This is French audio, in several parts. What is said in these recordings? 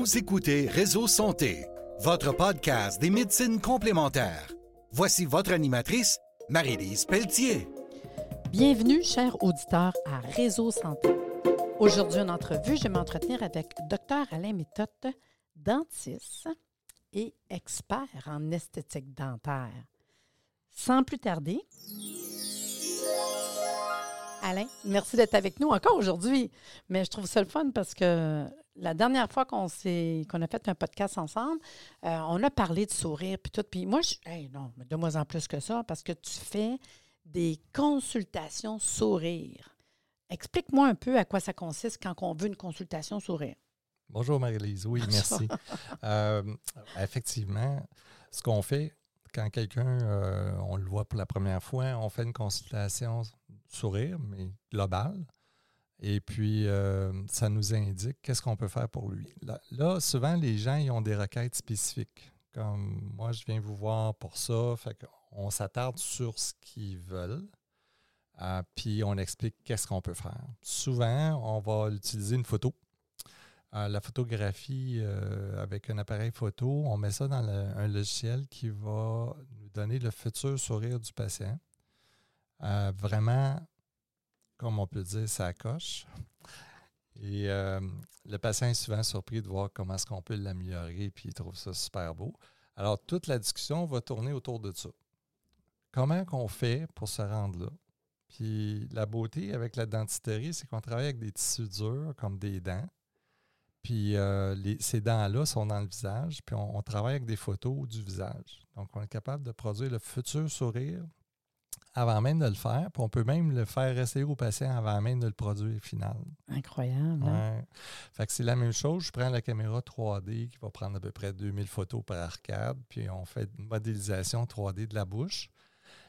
Vous écoutez Réseau Santé, votre podcast des médecines complémentaires. Voici votre animatrice, Marie-Lise Pelletier. Bienvenue, chers auditeurs, à Réseau Santé. Aujourd'hui, en entrevue, je vais m'entretenir avec Dr Alain Méthode, dentiste et expert en esthétique dentaire. Sans plus tarder, Alain, merci d'être avec nous encore aujourd'hui. Mais je trouve ça le fun parce que la dernière fois qu'on s'est qu'on a fait un podcast ensemble, euh, on a parlé de sourire puis tout. Puis moi, je, hey, non, mais de moins en plus que ça parce que tu fais des consultations sourire. Explique-moi un peu à quoi ça consiste quand on veut une consultation sourire. Bonjour Marie-Lise, oui, merci. Euh, effectivement, ce qu'on fait quand quelqu'un, euh, on le voit pour la première fois, on fait une consultation sourire, mais globale. Et puis, euh, ça nous indique qu'est-ce qu'on peut faire pour lui. Là, souvent, les gens ont des requêtes spécifiques. Comme moi, je viens vous voir pour ça. Fait s'attarde sur ce qu'ils veulent. Euh, puis on explique qu'est-ce qu'on peut faire. Souvent, on va utiliser une photo. Euh, la photographie avec un appareil photo, on met ça dans un logiciel qui va nous donner le futur sourire du patient. vraiment comme on peut dire, ça coche. Et euh, le patient est souvent surpris de voir comment est-ce qu'on peut l'améliorer, puis il trouve ça super beau. Alors, toute la discussion va tourner autour de ça. Comment qu'on fait pour se rendre là? Puis la beauté avec la dentiterie, c'est qu'on travaille avec des tissus durs, comme des dents. Puis euh, ces dents-là sont dans le visage, puis on, travaille avec des photos du visage. Donc, on est capable de produire le futur sourire avant même de le faire. Puis on peut même le faire essayer au patient avant même de le produire final. Incroyable. Hein? Fait que c'est la même chose. Je prends la caméra 3D qui va prendre à peu près 2000 photos par arcade, puis on fait une modélisation 3D de la bouche.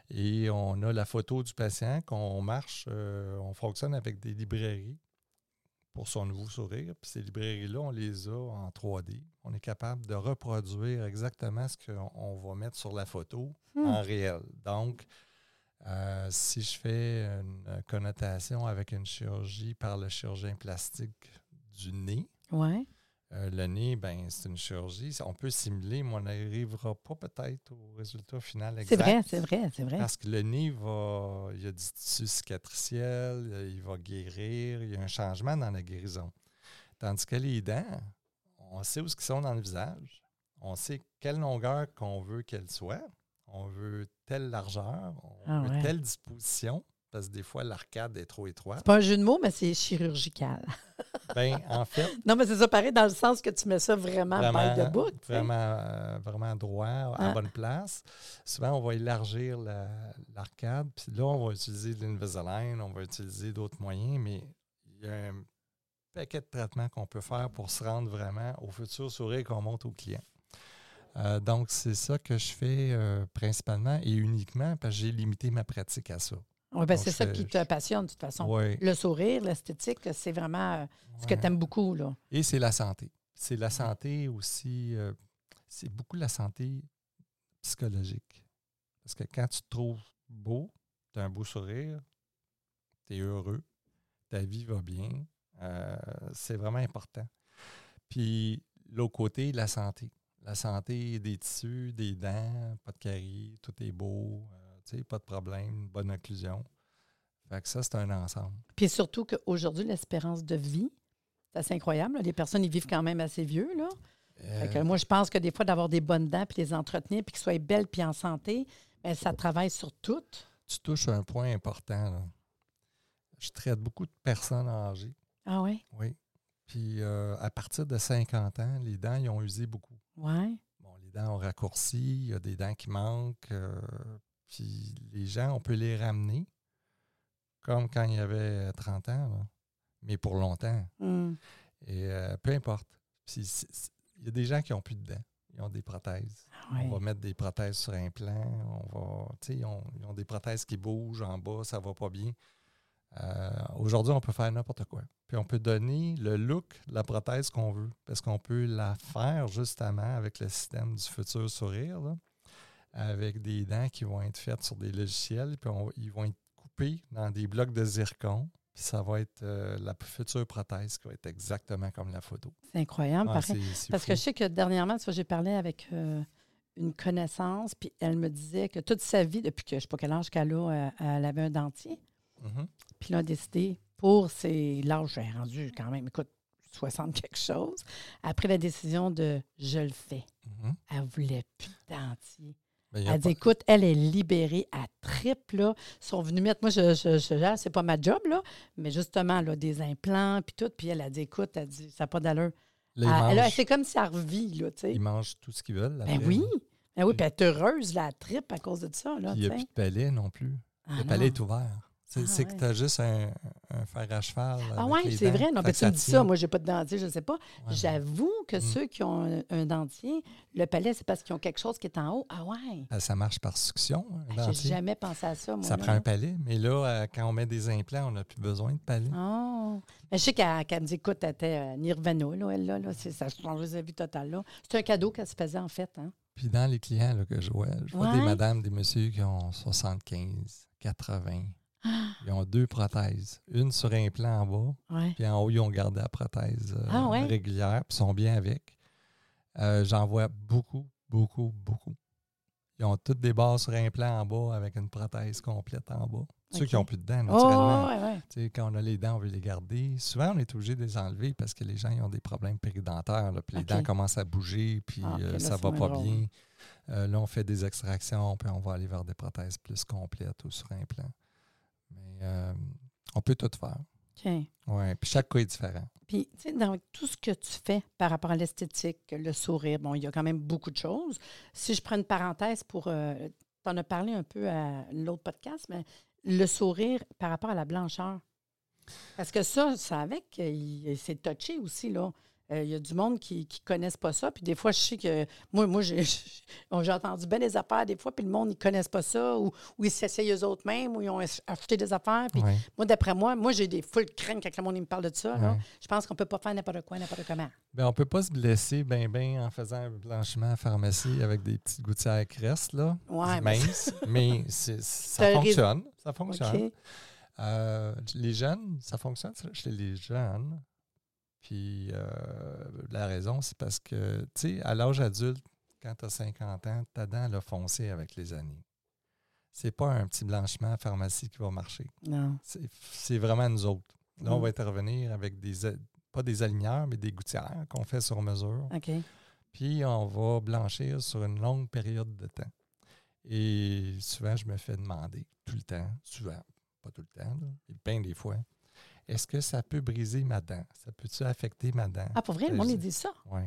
Et on a la photo du patient qu'on marche, euh, on fonctionne avec des librairies pour son nouveau sourire. Puis ces librairies-là, on les a en 3D. On est capable de reproduire exactement ce qu'on va mettre sur la photo hmm. en réel. Donc, euh, si je fais une connotation avec une chirurgie par le chirurgien plastique du nez, ouais. Euh, le nez, ben, c'est une chirurgie. On peut simuler, mais on n'arrivera pas peut-être au résultat final exact. C'est vrai, c'est vrai, c'est vrai. Parce que le nez va, il y a du tissu cicatriciel, il va guérir, il y a un changement dans la guérison. Tandis que les dents, on sait où ils sont dans le visage, on sait quelle longueur qu'on veut qu'elles soient on veut telle largeur, on ah veut telle disposition, parce que des fois, l'arcade est trop étroite. C'est pas un jeu de mots, mais c'est chirurgical. Bien, en fait. Non, mais c'est ça pareil dans le sens que tu mets ça vraiment, vraiment de bout. Vraiment, euh, vraiment droit, à ah. bonne place. Souvent, on va élargir l'arcade, puis là, on va utiliser de l'Invisalign, on va utiliser d'autres moyens, mais il y a un paquet de traitements qu'on peut faire pour se rendre vraiment au futur sourire qu'on montre au client. Euh, donc, c'est ça que je fais euh, principalement et uniquement parce que j'ai limité ma pratique à ça. Oui, ben c'est ça qui te passionne, de toute façon. Le sourire, l'esthétique, c'est vraiment euh, ce que tu aimes beaucoup. Là. Et c'est la santé. C'est la santé aussi, c'est beaucoup la santé psychologique. Parce que quand tu te trouves beau, tu as un beau sourire, tu es heureux, ta vie va bien, c'est vraiment important. Puis l'autre côté, la santé la santé des tissus, des dents, pas de caries, tout est beau, euh, pas de problème, bonne occlusion. Fait que ça, c'est un ensemble. Puis surtout qu'aujourd'hui, l'espérance de vie, c'est assez incroyable. Les personnes, ils vivent quand même assez vieux. Là. Euh, moi, je pense que des fois, d'avoir des bonnes dents, puis les entretenir, puis qu'ils soient belles, puis en santé, bien, ça travaille sur tout. Tu touches un point important. Je traite beaucoup de personnes âgées. Ah oui? Oui. Puis euh, à partir de 50 ans, les dents, ils ont usé beaucoup. Ouais. Bon, les dents ont raccourci, il y a des dents qui manquent. Euh, puis les gens, on peut les ramener comme quand il y avait 30 ans, mais pour longtemps. Hmm. Et euh, peu importe. il y a des gens qui n'ont plus de dents. Ils ont des prothèses. Ah on va mettre des prothèses sur un plan. On va, ils ont, ils ont des prothèses qui bougent en bas, ça ne va pas bien. Euh, aujourd'hui, on peut faire n'importe quoi. Puis on peut donner le look de la prothèse qu'on veut, parce qu'on peut la faire justement avec le système du futur sourire, avec des dents qui vont être faites sur des logiciels, puis ils vont être coupés dans des blocs de zircon. Puis ça va être euh, la future prothèse qui va être exactement comme la photo. C'est incroyable. Ah, Parce fou. que je sais que dernièrement, j'ai parlé avec euh, une connaissance, puis elle me disait que toute sa vie, depuis que je ne sais pas quel âge qu'elle a, elle avait un dentier. Mhm. Puis là, a décidé, pour ses l'âge, j'ai rendu quand même, écoute, 60 quelque chose, a pris la décision de je le fais. Mhm. Elle voulait plus de dentier. Ben, Elle dit, pas- écoute, elle est libérée à trip, là. Ils sont venus mettre, moi, je, je, c'est pas ma job, là, mais justement, là, des implants, puis tout. Puis elle a dit, écoute, elle dit, ça n'a pas d'allure. c'est comme si elle revit, là, tu sais. ils mangent tout ce qu'ils veulent. Ben après, oui. Ben oui, puis elle est heureuse, la trip, à cause de ça, là, il n'y a plus de palais non plus. Ah le non. palais est ouvert. C'est Ah, c'est que tu as juste un, un fer à cheval. Ah les c'est vrai. Non, ben, tu me dis ça. Moi, j'ai pas de dentier, je ne sais pas. Ouais. J'avoue que Mm. ceux qui ont un, un dentier, le palais, c'est parce qu'ils ont quelque chose qui est en haut. Ah ouais. Ben, ça marche par succion. un J'ai jamais pensé à ça, moi. Ça là. prend un palais. Mais là, euh, quand on met des implants, on n'a plus besoin de palais. Oh. Mais je sais qu'elle qu'elle me dit, écoute, elle était euh, Nirvana, là, elle, là, là, c'est- ça a changé sa vie totale, là. C'est un cadeau qu'elle se faisait, en fait, hein. Puis dans les clients là, que je vois, je vois des madames, des messieurs qui ont 75, 80. Ils ont deux prothèses. Une sur implant en bas, Ouais. puis en haut, ils ont gardé la prothèse euh, Ah ouais? régulière, puis sont bien avec. Euh, J'en vois beaucoup, beaucoup, beaucoup. Ils ont toutes des barres sur implant en bas avec une prothèse complète en bas. Ceux qui n'ont plus de dents, Oh, naturellement. ouais, ouais. Quand on a les dents, on veut les garder. Souvent, on est obligé de les enlever parce que les gens ils ont des problèmes péridentaires. là, puis les dents commencent à bouger, puis Ah, euh, là, ça c'est va pas drôle. bien. Là, on fait des extractions, puis on va aller vers des prothèses plus complètes ou sur implant. Mais euh, on peut tout faire. OK. Ouais. Puis chaque cas est différent. Puis, tu sais, dans tout ce que tu fais par rapport à l'esthétique, le sourire, bon, il y a quand même beaucoup de choses. Si je prends une parenthèse pour. tu en as parlé un peu à l'autre podcast, mais le sourire par rapport à la blancheur. Parce que ça, ça avec, c'est touché aussi, là. Euh, Il y a du monde qui ne connaissent pas ça. Puis des fois, je sais que. Moi, moi j'ai j'ai entendu bien des affaires des fois, puis le monde, ils ne connaissent pas ça, ou, ou ils s'essayent eux-mêmes, ou ils ont acheté des affaires. Puis Ouais. moi, d'après moi, moi, j'ai des full craintes quand le monde me parle de ça. là. Je pense qu'on ne peut pas faire n'importe quoi, n'importe comment. Ben, on peut pas se blesser ben ben en faisant un blanchiment à pharmacie avec des petites gouttières crest, là, Ouais, mais- minces, mais c'est- ça fonctionne. Ça fonctionne. Euh, les jeunes, ça fonctionne chez les jeunes. Puis euh, la raison, c'est parce que, tu sais, à l'âge adulte, quand tu as 50 ans, ta dent elle a foncé avec les années. C'est pas un petit blanchiment à pharmacie qui va marcher. Non. C'est vraiment nous autres. Là, on Mm. va intervenir avec des, pas des aligneurs, mais des gouttières qu'on fait sur mesure. OK. Puis on va blanchir sur une longue période de temps. Et souvent, je me fais demander, tout le temps, souvent, pas tout le temps, là, et bien des fois, est-ce que ça peut briser ma dent? Ça peut-tu affecter ma dent? Ah, pour vrai, le monde, il dit ça. Oui.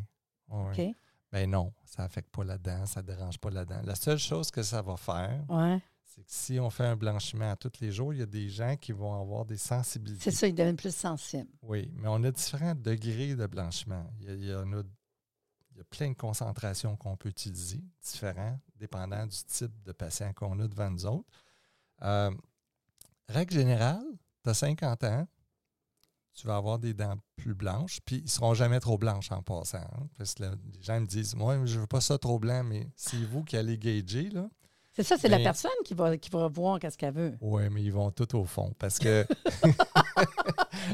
OK. Ben non, ça n'affecte pas la dent, ça ne dérange pas la dent. La seule chose que ça va faire, Ouais. c'est que si on fait un blanchiment à tous les jours, il y a des gens qui vont avoir des sensibilités. C'est ça, il devient plus sensible. Oui, mais on a différents degrés de blanchiment. Il y, a, il y en a, il y a plein de concentrations qu'on peut utiliser, différents, dépendant du type de patient qu'on a devant nous autres. Euh, règle générale, tu as 50 ans, tu vas avoir des dents plus blanches, puis ils ne seront jamais trop blanches en passant. hein, parce que là, les gens me disent Moi, je ne veux pas ça trop blanc, mais c'est vous qui allez gager, là. C'est ça, c'est la personne qui va, qui va voir qu'est-ce qu'elle veut. Oui, mais ils vont tout au fond. Parce que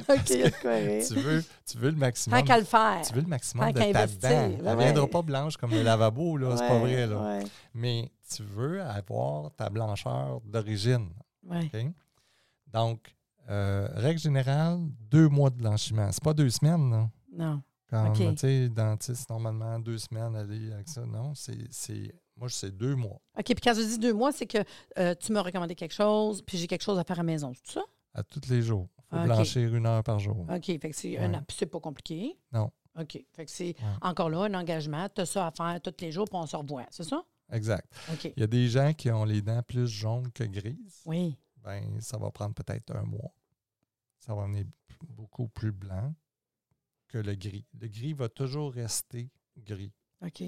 OK, il y a de quoi rire. tu veux, tu veux le maximum. Tant le faire. Tu veux le maximum Tant de ta dent. Elle ne viendra pas blanche comme le lavabo, là, c'est pas vrai. Là. Ouais, Mais tu veux avoir ta blancheur d'origine. ouais. OK? Donc, euh, règle générale, deux mois de blanchiment. C'est pas deux semaines, là. Non. Comme, OK. tu sais, dentiste, normalement, deux semaines, aller avec ça. Non, c'est, moi, c'est deux mois. OK, puis quand je dis deux mois, c'est que euh, tu m'as recommandé quelque chose, puis j'ai quelque chose à faire à la maison. C'est ça? À tous les jours. Il faut blanchir une heure par jour. OK, fait que c'est Ouais. c'est pas compliqué. Non. OK, fait que c'est encore là un engagement. Tu as ça à faire tous les jours, puis on se revoit. C'est ça? Exact. OK. Il y a des gens qui ont les dents plus jaunes que grises. Oui. ben, ça va prendre peut-être un mois. Ça va venir beaucoup plus blanc que le gris. Le gris va toujours rester gris. OK.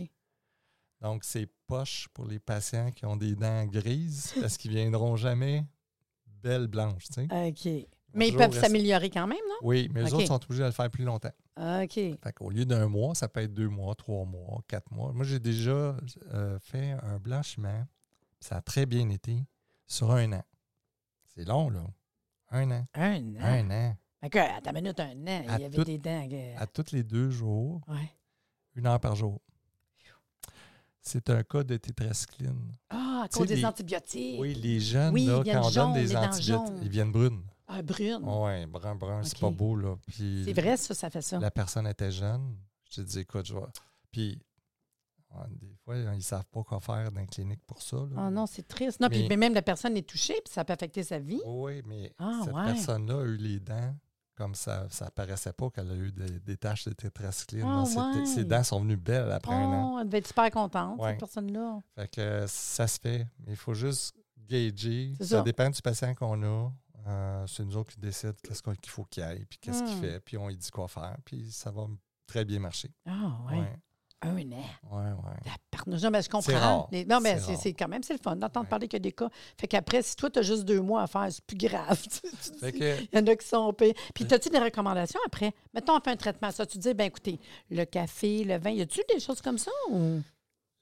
Donc, c'est poche pour les patients qui ont des dents grises parce qu'ils ne viendront jamais belles blanches. tu sais. OK. Mais ils peuvent rester- s'améliorer quand même, Oui, mais eux OK. autres sont obligés de le faire plus longtemps. non? OK. Fait qu'au lieu d'un mois, ça peut être deux mois, trois mois, quatre mois. Moi, j'ai déjà euh, fait un blanchiment. Ça a très bien été sur un an. C'est long, là. Un an. Un an? Un an. Fait que, à ta minute, un an, À il y avait tout- des dents. que- À tous les deux jours, Ouais. une heure par jour. C'est un cas de tétracycline. Ah, à cause des les- antibiotiques. Oui, les jeunes, Oui, là, quand on donne des antibiotiques, ils viennent brunes. Ah, brune. Oui, brun, brun, c'est pas beau, là. C'est vrai, ça, ça fait ça. la personne était jeune. Je te dis, écoute, je vais. Puis, des fois, ils ne savent pas quoi faire dans les cliniques pour ça. Ah non, c'est triste. Non, puis Mais- mais même la personne est touchée, puis ça peut affecter sa vie. Oui, mais Ah, cette ouais. personne-là a eu les dents comme ça ça paraissait pas qu'elle a eu des, des taches de tétracycline. Ah, ouais. Ses dents sont venues belles après un an. Oh, elle devait être super contente, Ouais. cette personne-là. Fait que ça se fait, mais il faut juste gager. Ça, ça. dépend du patient qu'on a. Euh, c'est nous autres qui décident qu'est-ce qu'il faut qu'il aille, puis qu'est-ce qu'il Hmm. fait, puis on lui dit quoi faire, puis ça va très bien marcher. Ah, ouais. Un an. La parnouche. Non, mais je comprends. C'est rare. Les- non, mais C'est quand même, c'est le fun d'entendre Ouais. parler qu'il y a des cas. Fait qu'après, si toi, tu as juste deux mois à faire, c'est plus grave. Que, Il y en a qui sont pires. Puis, as-tu des recommandations après? Mettons, on fait un traitement. Ça, tu dis, ben écoutez, le café, le vin, y a-tu des choses comme ça? Ou...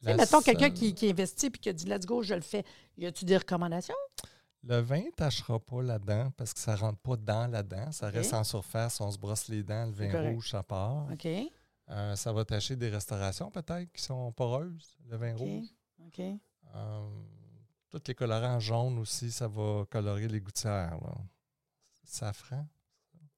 Tu sais, la mettons quelqu'un qui, qui investit puis qui a dit, let's go, je le fais. Y a-tu des recommandations? Le vin ne tâchera pas la dent parce que ça ne rentre pas dans la dent. Ça reste en surface. On se brosse les dents, le vin rouge, ça part. OK. Euh, ça va tacher des restaurations peut-être qui sont poreuses, le vin rouge. OK. Euh, tous les colorants jaunes aussi, ça va colorer les gouttières. Là. Safran,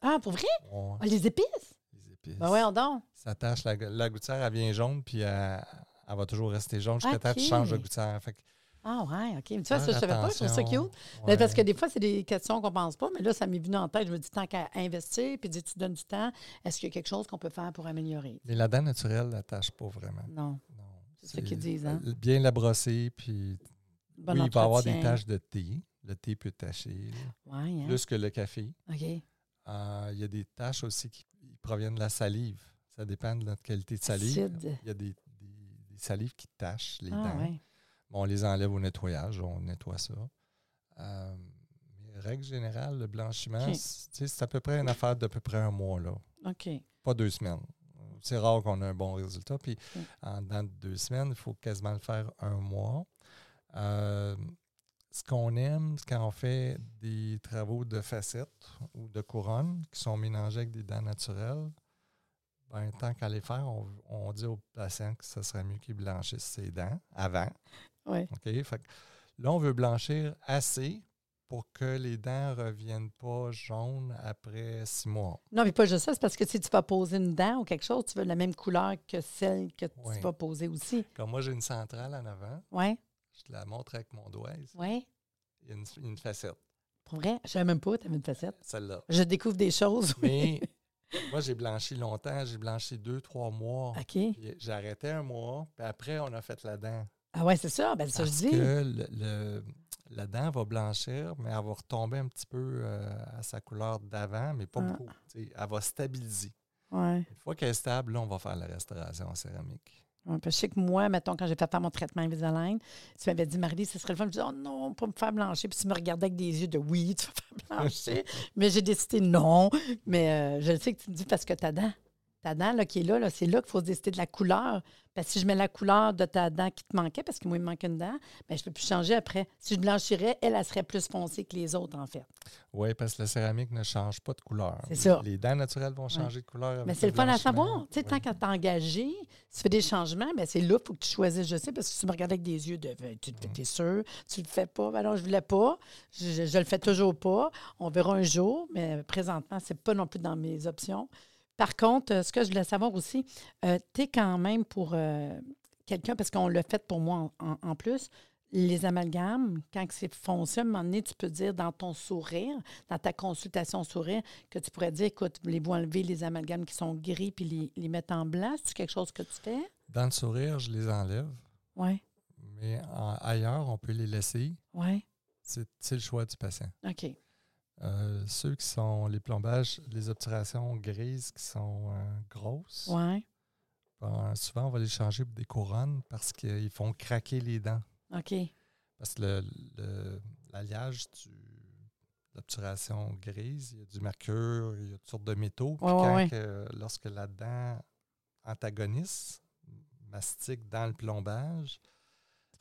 Ah, pour vrai? ouais, Ah, les épices? les épices. Ben ouais, donc. Ça tâche, la, la gouttière, elle vient jaune, puis elle, elle va toujours rester jaune jusqu'à temps que tu changes de gouttière. Fait que Ah, ouais, OK. Tu vois, ça, je savais pas. Je trouve ça cute. Mais parce Ouais. que des fois, c'est des questions qu'on pense pas, mais là, ça m'est venu en tête. Je me dis, tant qu'à investir, puis dis, tu donnes du temps, est-ce qu'il y a quelque chose qu'on peut faire pour améliorer? Mais la dent naturelle, tâche pas vraiment. Non. Non. C'est ça qu'ils disent, hein? euh, Bien la brosser, puis Bon oui, il va y avoir des taches de thé. Le thé peut tacher. Ouais, hein? plus que le café. OK. Euh, il y a des taches aussi qui qui proviennent de la salive. Ça dépend de notre qualité de salive. Acide. Il y a des, des- des salives qui tachent les Ah, dents. ouais. Bon, on les enlève au nettoyage, on nettoie ça. Euh, mais règle générale, le blanchiment, c'est à peu près une affaire d'à peu près un mois, là. OK. pas deux semaines. C'est rare qu'on ait un bon résultat. Puis en dans deux semaines, il faut quasiment le faire un mois. Euh, ce qu'on aime, c'est quand on fait des travaux de facettes ou de couronnes qui sont mélangés avec des dents naturelles. Ben, tant qu'à les faire, on, on dit aux patients que ce serait mieux qu'ils blanchissent ses dents avant. Oui. OK? Fait que là, on veut blanchir assez pour que les dents ne reviennent pas jaunes après six mois. Non, mais pas juste ça, c'est parce que si tu vas poser une dent ou quelque chose, tu veux la même couleur que celle que Oui. tu vas poser aussi. Comme moi, j'ai une centrale en avant. Oui, Je te la montre avec mon doigt. ici. oui. Il y a une, une facette, Pour vrai, je savais même pas, tu avais une facette. celle-là. Je découvre des choses. Mais moi, j'ai blanchi longtemps. J'ai blanchi deux, trois mois. OK. J'ai arrêté un mois. Puis après, on a fait la dent. Ah ouais, c'est ça. Ben, ça, je dis. que le, le- la dent va blanchir, mais elle va retomber un petit peu euh, à sa couleur d'avant, mais pas Ah. beaucoup. Elle va stabiliser. Ouais. Une fois qu'elle est stable, là, on va faire la restauration en céramique. Ouais, je sais que moi, mettons, quand j'ai fait faire mon traitement Invisalign, tu m'avais dit, Marie, ce serait le fun. Je disais, oh non, pas me faire blanchir. Puis tu me regardais avec des yeux de oui, tu vas faire blanchir. mais j'ai décidé non. Mais euh, je sais que tu me dis parce que ta dent, ta dent là, qui est là, là c'est là qu'il faut se décider de la couleur. Parce que si je mets la couleur de ta dent qui te manquait, parce que moi, il me manque une dent, ben, je ne peux plus changer après. Si je blanchirais, elle, elle serait plus foncée que les autres, en fait. Oui, parce que la céramique ne change pas de couleur. C'est ça. Les dents naturelles vont changer de couleur. Mais c'est le fun à savoir. Tu sais, tant qu'à t'engager, si tu fais des changements, ben c'est là qu'il faut que tu choisisses. Je sais, parce que si tu me regardes avec des yeux de tu Mm. es sûr, tu le fais pas. Ben non, je voulais pas. Je, je, je le fais toujours pas. On verra un jour, mais présentement, c'est pas non plus dans mes options. Par contre, euh, ce que je voulais savoir aussi, tu es quand même pour euh, quelqu'un, parce qu'on l'a fait pour moi en, plus, les amalgames, quand c'est foncé, à un moment donné, tu peux dire dans ton sourire, dans ta consultation sourire, que tu pourrais dire, écoute, voulez-vous enlever les amalgames qui sont gris puis les, les mettre en blanc? C'est quelque chose que tu fais? Dans le sourire, je les enlève. Oui, Mais en- ailleurs, on peut les laisser. oui. C'est c'est le choix du patient. OK. Euh, ceux qui sont les plombages, les obturations grises qui sont euh, grosses, ben, souvent on va les changer pour des couronnes parce qu'ils font craquer les dents. OK. Parce que l'alliage du- de l'obturation grise, il y a du mercure, il y a toutes sortes de métaux. Puis Ouais, ouais, quand ouais. que- lorsque la dent antagoniste, mastique dans le plombage,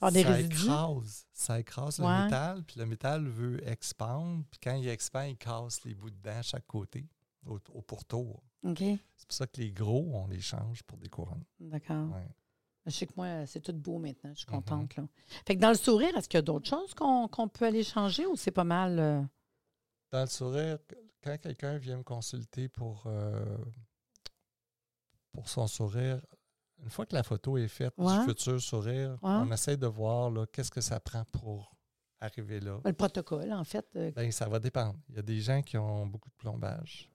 Par des ça résidus? écrase, ça écrase Ouais. le métal, puis le métal veut expandre, puis quand il expand, il casse les bouts de dents à chaque côté, au, au pourtour. OK. C'est pour ça que les gros, on les change pour des couronnes. D'accord. Ouais. Je sais que moi, c'est tout beau maintenant. Je suis Mhm. contente. là. Fait que dans le sourire, est-ce qu'il y a d'autres choses qu'on qu'on peut aller changer ou c'est pas mal. euh, Dans le sourire, quand quelqu'un vient me consulter pour, euh, pour son sourire, une fois que la photo est faite Ouais. du futur sourire, Ouais. on essaie de voir qu'est-ce que ça prend pour arriver là. le protocole, en fait? euh, Ben, ça va dépendre. Il y a des gens qui ont beaucoup de plombage.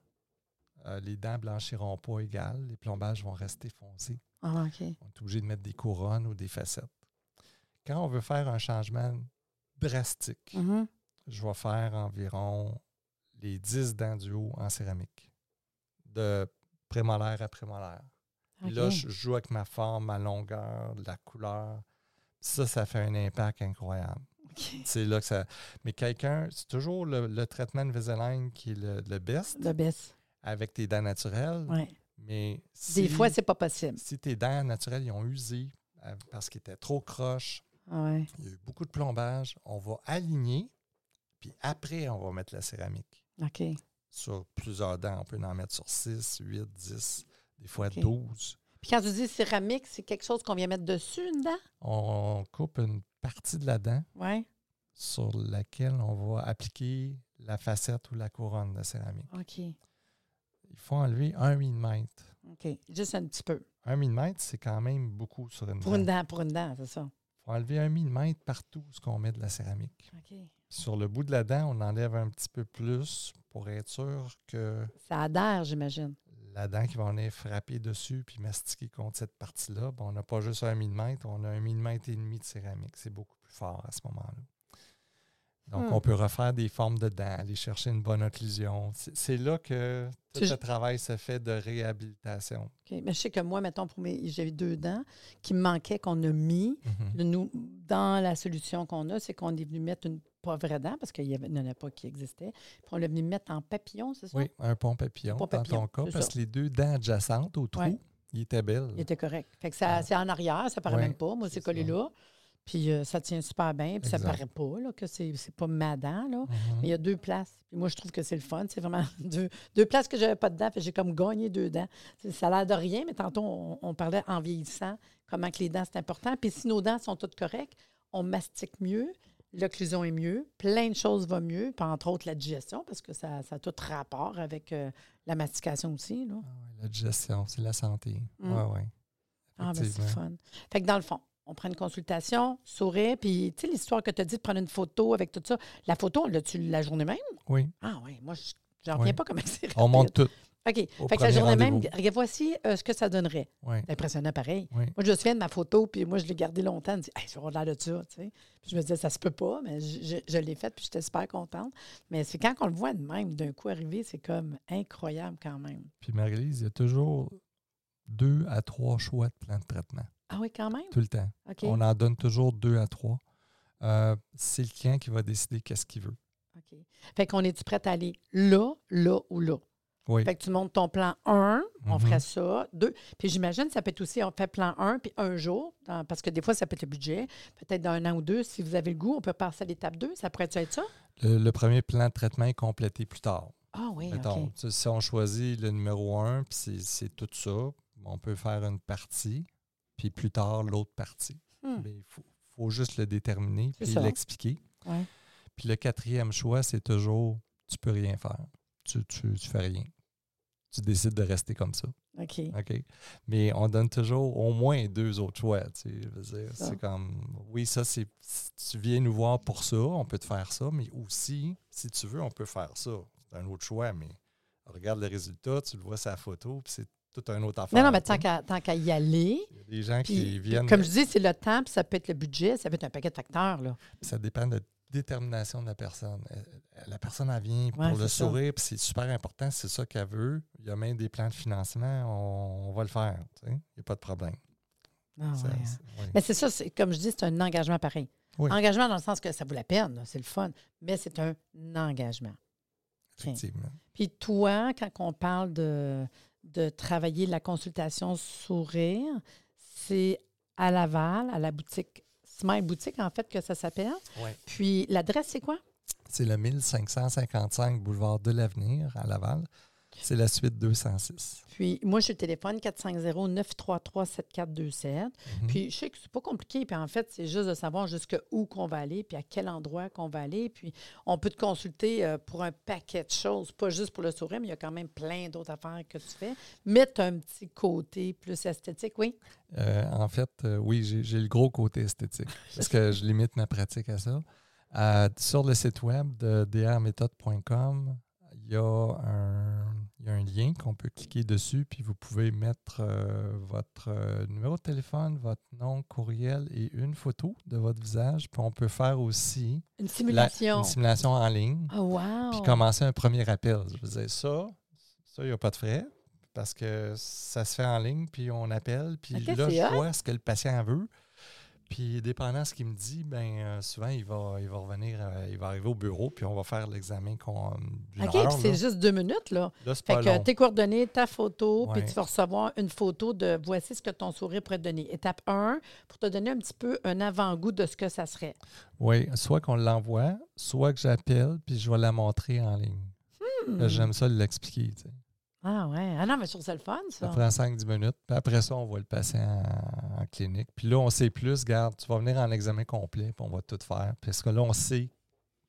Euh, les dents blanchiront pas égales. Les plombages vont rester foncés. Ah. On est obligé de mettre des couronnes ou des facettes. Quand on veut faire un changement drastique, Mhm. je vais faire environ les 10 dents du haut en céramique, de prémolaire à prémolaire. Puis Là, OK. je joue avec ma forme, ma longueur, la couleur. Ça, ça fait un impact incroyable. C'est là que ça. Mais quelqu'un, c'est toujours le, le traitement de qui est le, le best Le baisse. avec tes dents naturelles. Ouais. Mais Des si- fois, c'est pas possible. si tes dents naturelles ils ont usé euh, parce qu'ils étaient trop croches, Ah ouais. il y a eu beaucoup de plombage, on va aligner, puis après, on va mettre la céramique OK. sur plusieurs dents. On peut en mettre sur 6, 8, 10, des fois OK. 12. Puis quand tu dis céramique, c'est quelque chose qu'on vient mettre dessus, une dent? On coupe une partie de la dent sur laquelle on va appliquer la facette ou la couronne de céramique. OK. Il faut enlever un millimètre. OK. Juste un petit peu. Un millimètre, c'est quand même beaucoup sur une Pour dent. une dent, pour une dent, c'est ça. Il faut enlever un millimètre partout ce qu'on met de la céramique. OK. Sur le bout de la dent, on enlève un petit peu plus pour être sûr que Ça adhère, j'imagine. La dent qui va venir frapper dessus puis mastiquer contre cette partie-là, ben, on n'a pas juste un millimètre, on a un millimètre et demi de céramique. C'est beaucoup plus fort à ce moment-là. Donc, Hmm. on peut refaire des formes de dents, aller chercher une bonne occlusion. C'est là que tout le travail se fait de réhabilitation. OK. Mais je sais que moi, mettons, pour mes, j'avais deux dents qui me manquaient, qu'on a mis. Mhm. Nous, dans la solution qu'on a, c'est qu'on est venu mettre une pas vraie dent, parce qu'il n'y en a pas qui existait. Puis on l'a venu mettre en papillon, c'est ça? Oui, un pont papillon, Pont dans papillon, ton cas, parce ça. que les deux dents adjacentes au trou, Ouais. ils étaient belles. Il était correct. Fait que ça, c'est en arrière, ça paraît Ouais, même pas. Moi, c'est collé ça. là. Puis euh, ça tient super bien. Puis ça Exact. paraît pas là, que c'est, c'est pas ma dent. Là. Mhm. Mais il y a deux places. Puis moi, je trouve que c'est le fun. C'est vraiment deux, deux places que j'avais pas de dents. J'ai comme gagné deux dents. C'est- Ça a l'air de rien, mais tantôt, on, on parlait en vieillissant, comment que les dents, c'est important. Puis si nos dents sont toutes correctes, on mastique mieux, l'occlusion est mieux, plein de choses vont mieux, puis entre autres la digestion, parce que ça, ça a tout rapport avec euh, la mastication aussi. Là. Ah ouais, la digestion, c'est la santé. Mm. Ouais, ouais. Ah, ben c'est fun. Fait que dans le fond, on prend une consultation, sourire, puis tu sais, l'histoire que tu as dit de prendre une photo avec tout ça, la photo, l'as-tu la journée même? Oui, Ah oui, moi, je j'en reviens Oui. pas comment c'est on monte tout. OK. Fait que la journée même, regarde, voici euh, ce que ça donnerait. Oui, C'est impressionnant pareil. oui. Moi, je me souviens de ma photo, puis moi, je l'ai gardée longtemps. Je me dis, hey, aura l'air de ça, tu sais. Puis je me disais, ça se peut pas, mais je, je- je l'ai faite, puis j'étais super contente. Mais c'est quand on le voit de même, d'un coup arrivé, c'est comme incroyable quand même. Puis Marie-Lise, il y a toujours deux à trois choix de plan de traitement, Ah oui, quand même? tout le temps. On en donne toujours deux à trois. Euh, c'est le client qui va décider qu'est-ce qu'il veut. OK. Fait qu'on est-tu prêt à aller là, là ou là? Oui. Fait que tu montes ton plan 1, on Mhm. ferait ça. Deux. Puis j'imagine, ça peut être aussi, on fait plan 1, puis un jour, dans- parce que des fois, ça peut être le budget. Peut-être dans un an ou deux, si vous avez le goût, on peut passer à l'étape 2. Ça pourrait être ça? Le, le premier plan de traitement est complété plus tard. Ah oui, Mettons, si on choisit le numéro un, puis c'est- c'est tout ça, on peut faire une partie, puis plus tard l'autre partie. Hmm. Mais il faut, faut juste le déterminer puis l'expliquer. Ouais. Puis le quatrième choix, c'est toujours tu peux rien faire. Tu, tu, tu fais rien. Tu décides de rester comme ça. OK. OK? Mais on donne toujours au moins deux autres choix. tu sais. C'est comme oui, ça, c'est. si Tu viens nous voir pour ça, on peut te faire ça, mais aussi, si tu veux, on peut faire ça. C'est un autre choix, mais regarde le résultat, tu le vois sur la photo, puis c'est tout un autre affaire. Non, non, mais tant qu'à tant qu'à y aller. Il y a des gens Puis, qui viennent. comme je dis, c'est le temps, puis ça peut être le budget, ça peut être un paquet de facteurs. Là. Ça dépend de détermination de la personne. Euh, La personne, elle vient pour Ouais, le sourire, puis c'est super important, c'est ça qu'elle veut. Il y a même des plans de financement, on, on va le faire. Il n'y a pas de problème. Ah, Ça- ouais, hein. c'est- oui. Mais c'est ça, comme je dis, c'est un engagement pareil. Oui. Engagement dans le sens que ça vaut la peine, c'est le fun, mais c'est un engagement. Effectivement. Puis toi, quand on parle de, de travailler la consultation sourire, c'est à Laval, à la boutique Smile Boutique, en fait, que ça s'appelle. Ouais. Puis l'adresse, c'est quoi? C'est le 1555 boulevard de l'Avenir à Laval. C'est la suite 206. Puis moi, je téléphone 450-933-7427. Mhm. Puis je sais que c'est pas compliqué. Puis en fait, c'est juste de savoir jusqu'où qu'on va aller, puis à quel endroit qu'on va aller. Puis on peut te consulter euh, pour un paquet de choses, pas juste pour le sourire, mais il y a quand même plein d'autres affaires que tu fais. Mettre un petit côté plus esthétique, oui? Euh, en fait, euh, oui, j'ai le gros côté esthétique parce que je limite ma pratique à ça. Euh, sur le site web de drméthode.com, il y, a un, y a un lien qu'on peut cliquer dessus, puis vous pouvez mettre euh, votre euh, numéro de téléphone, votre nom, courriel et une photo de votre visage. Puis on peut faire aussi Une la- simulation. une simulation en ligne. Oh, wow! Puis commencer un premier appel. Je veux dire, ça, ça, il n'y a pas de frais parce que ça se fait en ligne, puis on appelle, puis là, je vois ce que le patient veut. Puis, dépendant de ce qu'il me dit, ben euh, souvent, il va, il va revenir, euh, il va arriver au bureau, puis on va faire l'examen qu'on OK, heure, puis c'est juste deux minutes, là. Là, Fait pas que long. tes coordonnées, ta photo, puis tu vas recevoir une photo de voici ce que ton sourire pourrait te donner. Étape 1, pour te donner un petit peu un avant-goût de ce que ça serait. Oui, soit qu'on l'envoie, soit que j'appelle, puis je vais la montrer en ligne. Hmm. J'aime ça l'expliquer. tu sais. Ah ouais. Ah non, mais sur c'est le fun, Ça ça. prend 5-10 minutes. Puis après ça, on voit le patient en, en clinique. Puis là, on sait plus. Garde, tu vas venir en examen complet, puis on va tout faire. Parce que là, on sait,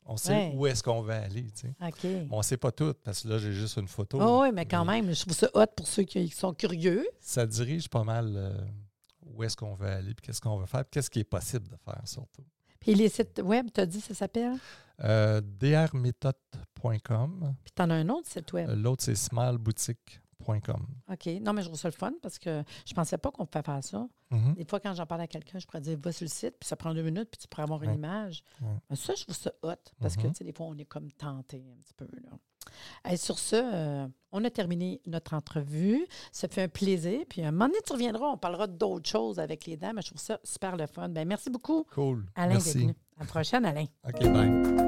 on sait Ouais. où est-ce qu'on va aller. tu sais. On ne sait pas tout, parce que là, j'ai juste une photo. Oh, oui, mais quand même, je trouve ça hot pour ceux qui sont curieux. Ça dirige pas mal euh, où est-ce qu'on veut aller, puis qu'est-ce qu'on veut faire, puis qu'est-ce qui est possible de faire, surtout. Puis les sites web, tu as dit, ça s'appelle? Euh, drméthode.com. Puis tu en as un autre site web. Euh, L'autre, c'est smileboutique.com. OK. Non, mais je trouve ça le fun parce que je pensais pas qu'on pouvait faire ça. Mhm. Des fois, quand j'en parle à quelqu'un, je pourrais dire va sur le site, puis ça prend deux minutes, puis tu pourrais avoir une Ouais. image. Ouais. Ça, je trouve ça hot parce que, Mhm. tu sais, des fois, on est comme tenté un petit peu. Là. Hey, sur ce, euh, on a terminé notre entrevue. Ça fait un plaisir. Puis un moment donné, tu reviendras, on parlera d'autres choses avec les dames. mais Je trouve ça super le fun. Ben, merci beaucoup, Cool. Alain, Merci. À la prochaine, Alain. OK, bye.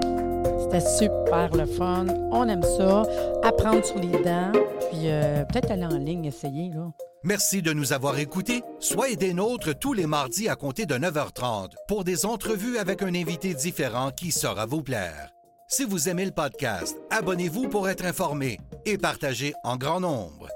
C'était super le fun. On aime ça. Apprendre sur les dents. Puis euh, peut-être aller en ligne, essayer. Là. Merci de nous avoir écoutés. Soyez des nôtres tous les mardis à compter de 9h30 pour des entrevues avec un invité différent qui saura vous plaire. Si vous aimez le podcast, abonnez-vous pour être informé et partagez en grand nombre.